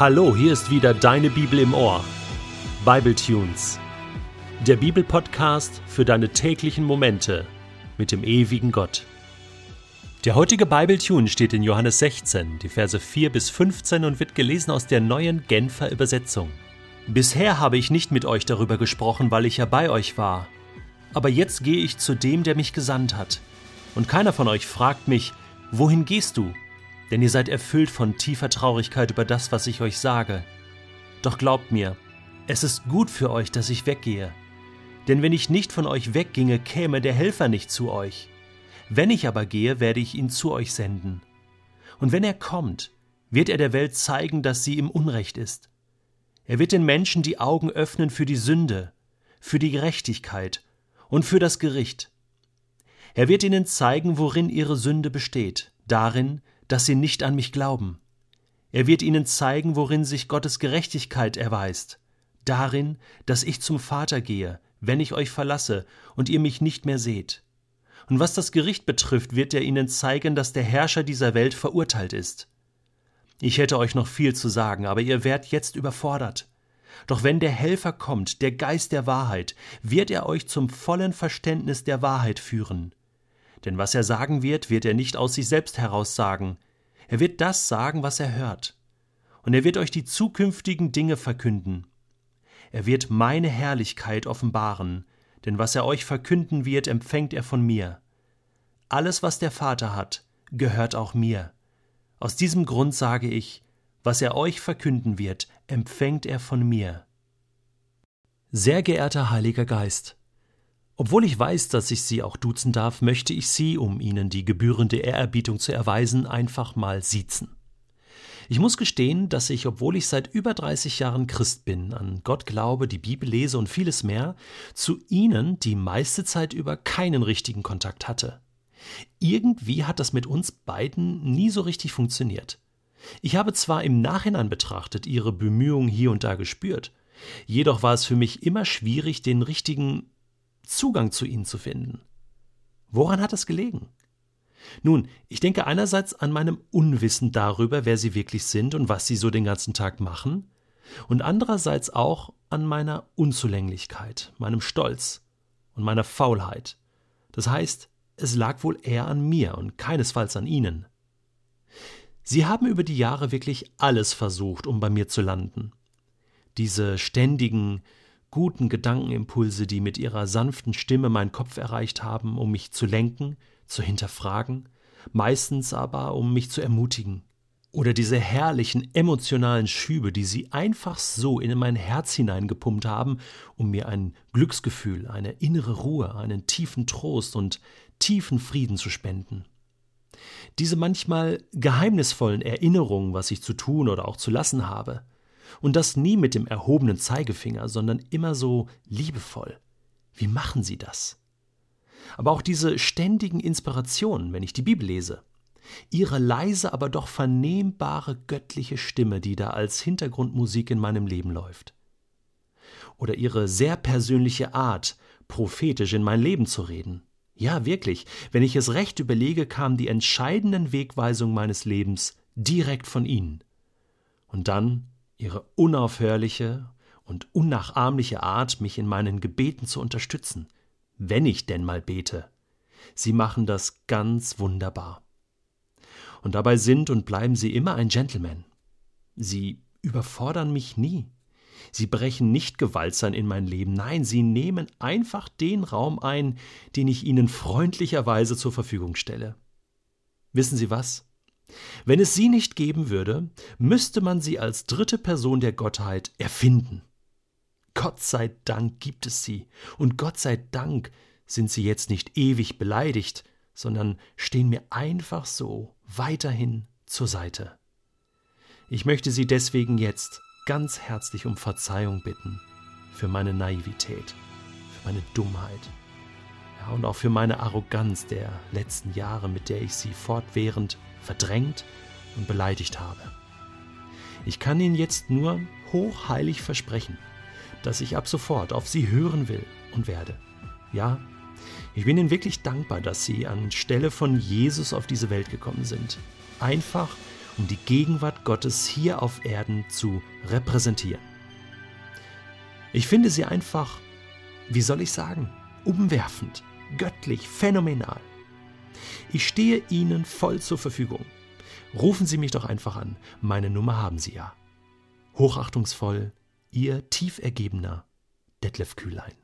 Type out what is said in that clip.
Hallo, hier ist wieder deine Bibel im Ohr. Bible Tunes. Der Bibelpodcast für deine täglichen Momente mit dem ewigen Gott. Der heutige Bible Tune steht in Johannes 16, die Verse 4 bis 15 und wird gelesen aus der neuen Genfer Übersetzung. Bisher habe ich nicht mit euch darüber gesprochen, weil ich ja bei euch war. Aber jetzt gehe ich zu dem, der mich gesandt hat. Und keiner von euch fragt mich, wohin gehst du? Denn ihr seid erfüllt von tiefer Traurigkeit über das, was ich euch sage. Doch glaubt mir, es ist gut für euch, dass ich weggehe. Denn wenn ich nicht von euch wegginge, käme der Helfer nicht zu euch. Wenn ich aber gehe, werde ich ihn zu euch senden. Und wenn er kommt, wird er der Welt zeigen, dass sie im Unrecht ist. Er wird den Menschen die Augen öffnen für die Sünde, für die Gerechtigkeit und für das Gericht. Er wird ihnen zeigen, worin ihre Sünde besteht, darin, dass sie nicht an mich glauben. Er wird ihnen zeigen, worin sich Gottes Gerechtigkeit erweist, darin, dass ich zum Vater gehe, wenn ich euch verlasse und ihr mich nicht mehr seht. Und was das Gericht betrifft, wird er ihnen zeigen, dass der Herrscher dieser Welt verurteilt ist. Ich hätte euch noch viel zu sagen, aber ihr werdet jetzt überfordert. Doch wenn der Helfer kommt, der Geist der Wahrheit, wird er euch zum vollen Verständnis der Wahrheit führen. Denn was er sagen wird, wird er nicht aus sich selbst heraus sagen. Er wird das sagen, was er hört. Und er wird euch die zukünftigen Dinge verkünden. Er wird meine Herrlichkeit offenbaren, denn was er euch verkünden wird, empfängt er von mir. Alles, was der Vater hat, gehört auch mir. Aus diesem Grund sage ich, was er euch verkünden wird, empfängt er von mir. Sehr geehrter Heiliger Geist, obwohl ich weiß, dass ich Sie auch duzen darf, möchte ich Sie, um Ihnen die gebührende Ehrerbietung zu erweisen, einfach mal siezen. Ich muss gestehen, dass ich, obwohl ich seit über 30 Jahren Christ bin, an Gott glaube, die Bibel lese und vieles mehr, zu Ihnen die meiste Zeit über keinen richtigen Kontakt hatte. Irgendwie hat das mit uns beiden nie so richtig funktioniert. Ich habe zwar im Nachhinein betrachtet Ihre Bemühungen hier und da gespürt, jedoch war es für mich immer schwierig, den richtigen Zugang zu ihnen zu finden. Woran hat es gelegen? Nun, ich denke einerseits an meinem Unwissen darüber, wer sie wirklich sind und was sie so den ganzen Tag machen, und andererseits auch an meiner Unzulänglichkeit, meinem Stolz und meiner Faulheit. Das heißt, es lag wohl eher an mir und keinesfalls an ihnen. Sie haben über die Jahre wirklich alles versucht, um bei mir zu landen. Diese ständigen, guten Gedankenimpulse, die mit ihrer sanften Stimme meinen Kopf erreicht haben, um mich zu lenken, zu hinterfragen, meistens aber um mich zu ermutigen. Oder diese herrlichen emotionalen Schübe, die sie einfach so in mein Herz hineingepumpt haben, um mir ein Glücksgefühl, eine innere Ruhe, einen tiefen Trost und tiefen Frieden zu spenden. Diese manchmal geheimnisvollen Erinnerungen, was ich zu tun oder auch zu lassen habe, und das nie mit dem erhobenen Zeigefinger, sondern immer so liebevoll. Wie machen Sie das? Aber auch diese ständigen Inspirationen, wenn ich die Bibel lese. Ihre leise, aber doch vernehmbare göttliche Stimme, die da als Hintergrundmusik in meinem Leben läuft. Oder ihre sehr persönliche Art, prophetisch in mein Leben zu reden. Ja, wirklich, wenn ich es recht überlege, kamen die entscheidenden Wegweisungen meines Lebens direkt von Ihnen. Und dann ihre unaufhörliche und unnachahmliche Art, mich in meinen Gebeten zu unterstützen, wenn ich denn mal bete. Sie machen das ganz wunderbar. Und dabei sind und bleiben sie immer ein Gentleman. Sie überfordern mich nie. Sie brechen nicht gewaltsam in mein Leben, nein, sie nehmen einfach den Raum ein, den ich ihnen freundlicherweise zur Verfügung stelle. Wissen Sie was? Wenn es sie nicht geben würde, müsste man sie als dritte Person der Gottheit erfinden. Gott sei Dank gibt es sie, und Gott sei Dank sind sie jetzt nicht ewig beleidigt, sondern stehen mir einfach so weiterhin zur Seite. Ich möchte Sie deswegen jetzt ganz herzlich um Verzeihung bitten für meine Naivität, für meine Dummheit, ja, und auch für meine Arroganz der letzten Jahre, mit der ich Sie fortwährend verdrängt und beleidigt habe. Ich kann Ihnen jetzt nur hochheilig versprechen, dass ich ab sofort auf Sie hören will und werde. Ja, ich bin Ihnen wirklich dankbar, dass Sie anstelle von Jesus auf diese Welt gekommen sind. Einfach um die Gegenwart Gottes hier auf Erden zu repräsentieren. Ich finde sie einfach, wie soll ich sagen, umwerfend, göttlich, phänomenal. Ich stehe Ihnen voll zur Verfügung. Rufen Sie mich doch einfach an. Meine Nummer haben Sie ja. Hochachtungsvoll, Ihr tief ergebener Detlef Kühlein.